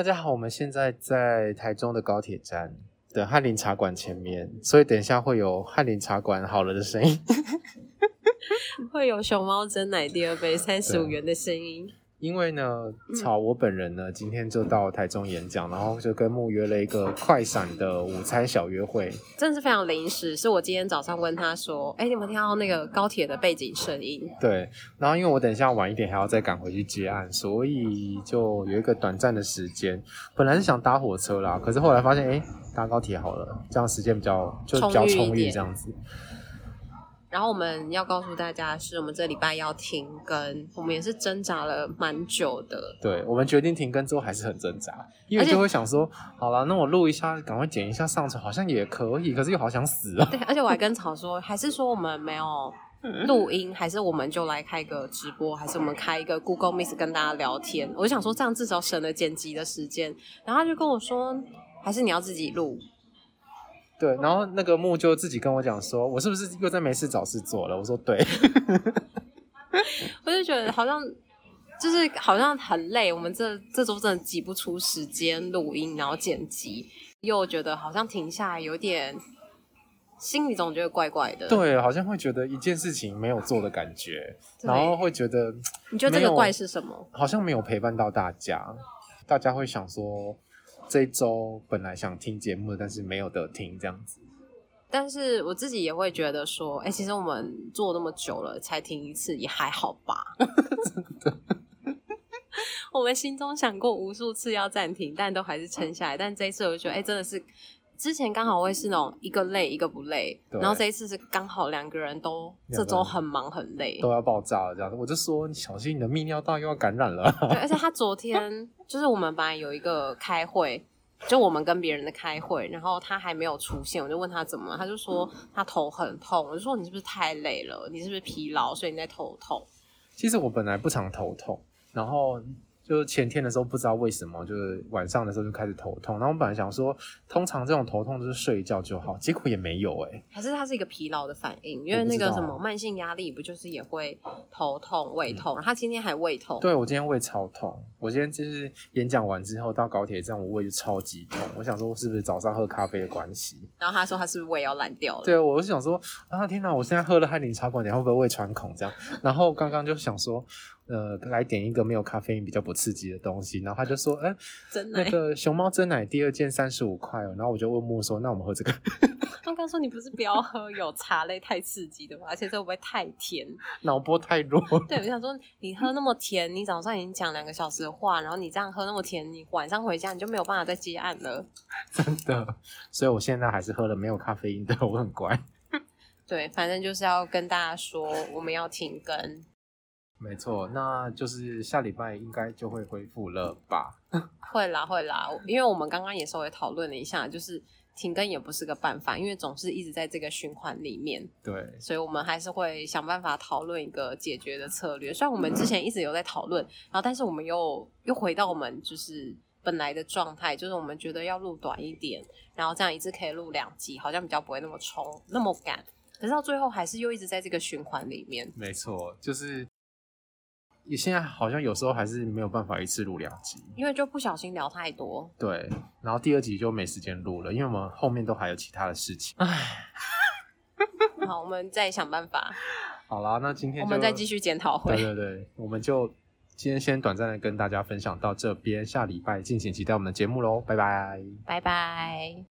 大家好，我们现在在台中的高铁站的翰林茶馆前面，所以等一下会有翰林茶馆好了的声音，会有熊猫珍奶第二杯三十五元的声音。因为呢，草我本人呢，今天就到台中演讲，然后就跟木约了一个快闪的午餐小约会，真的是非常临时。是我今天早上问他说：“哎，你有没有听到那个高铁的背景声音？”对，然后因为我等一下晚一点还要再赶回去接案，所以就有一个短暂的时间。本来是想搭火车啦，可是后来发现，哎，搭高铁好了，这样时间比较就比较充裕，这样子。然后我们要告诉大家是，我们这礼拜要停更，我们也是挣扎了蛮久的。对，我们决定停更之后还是很挣扎，因为就会想说，好了，那我录一下，赶快剪一下上传，好像也可以，可是又好想死啊。对，而且我还跟草说，还是说我们没有录音，还是我们就来开个直播，还是我们开一个 Google Meet 跟大家聊天？我就想说，这样至少省了剪辑的时间。然后他就跟我说，还是你要自己录。对，然后那个木就自己跟我讲说，我是不是又在没事找事做了？我说对，我就觉得好像就是好像很累，我们这这周真的挤不出时间录音，然后剪辑，又觉得好像停下来有点，心里总觉得怪怪的。对，好像会觉得一件事情没有做的感觉，然后会觉得，你觉得这个怪是什么？好像没有陪伴到大家，大家会想说。这一周本来想听节目，但是没有得听这样子。但是我自己也会觉得说，哎、欸，其实我们做那么久了，才听一次也还好吧。真的，我们心中想过无数次要暂停，但都还是撑下来。但这一次我就觉得，哎、欸，真的是之前刚好会是那种一个累一个不累，然后这一次是刚好两个人都这周很忙很累，都要爆炸了这样子。我就说你小心你的泌尿道又要感染了。对，而且他昨天。就是我们本来有一个开会，就我们跟别人的开会，然后他还没有出现，我就问他怎么，他就说他头很痛，我就说你是不是太累了，你是不是疲劳，所以你在头痛？其实我本来不常头痛，然后。就是前天的时候不知道为什么，就是晚上的时候就开始头痛。然后我本来想说，通常这种头痛就是睡一觉就好，结果也没有哎、欸。还是它是一个疲劳的反应，因为那个什么慢性压力不就是也会头痛、胃痛？他、嗯、今天还胃痛。对，我今天胃超痛，我今天就是演讲完之后到高铁站，我胃就超级痛。我想说是不是早上喝咖啡的关系？然后他说他是不是胃要烂掉了？对，我就想说啊天哪，我现在喝了翰林茶馆，你会不会胃穿孔这样？然后刚刚就想说。呃，来点一个没有咖啡因、比较不刺激的东西，然后他就说，哎、欸，那个熊猫真奶第二件三十五块哦，然后我就问木说，那我们喝这个？刚刚说你不是不要喝有茶类太刺激的吗？而且这会不会太甜？脑波太弱。对，我想说你喝那么甜，你早上已经讲两个小时的话，然后你这样喝那么甜，你晚上回家你就没有办法再接案了。真的，所以我现在还是喝了没有咖啡因的，我很乖。对，反正就是要跟大家说，我们要停更。没错，那就是下礼拜应该就会恢复了吧？会啦，会啦，因为我们刚刚也稍微讨论了一下，就是停更也不是个办法，因为总是一直在这个循环里面。对，所以我们还是会想办法讨论一个解决的策略。虽然我们之前一直有在讨论，然后但是我们又又回到我们就是本来的状态，就是我们觉得要录短一点，然后这样一次可以录两集，好像比较不会那么冲，那么赶。可是到最后还是又一直在这个循环里面。没错，就是。你现在好像有时候还是没有办法一次录两集，因为就不小心聊太多。对，然后第二集就没时间录了，因为我们后面都还有其他的事情。唉，好，我们再想办法。好啦，那今天我们再继续检讨会。对对对，我们就今天先短暂的跟大家分享到这边，下礼拜敬请期待我们的节目喽，拜拜，拜拜。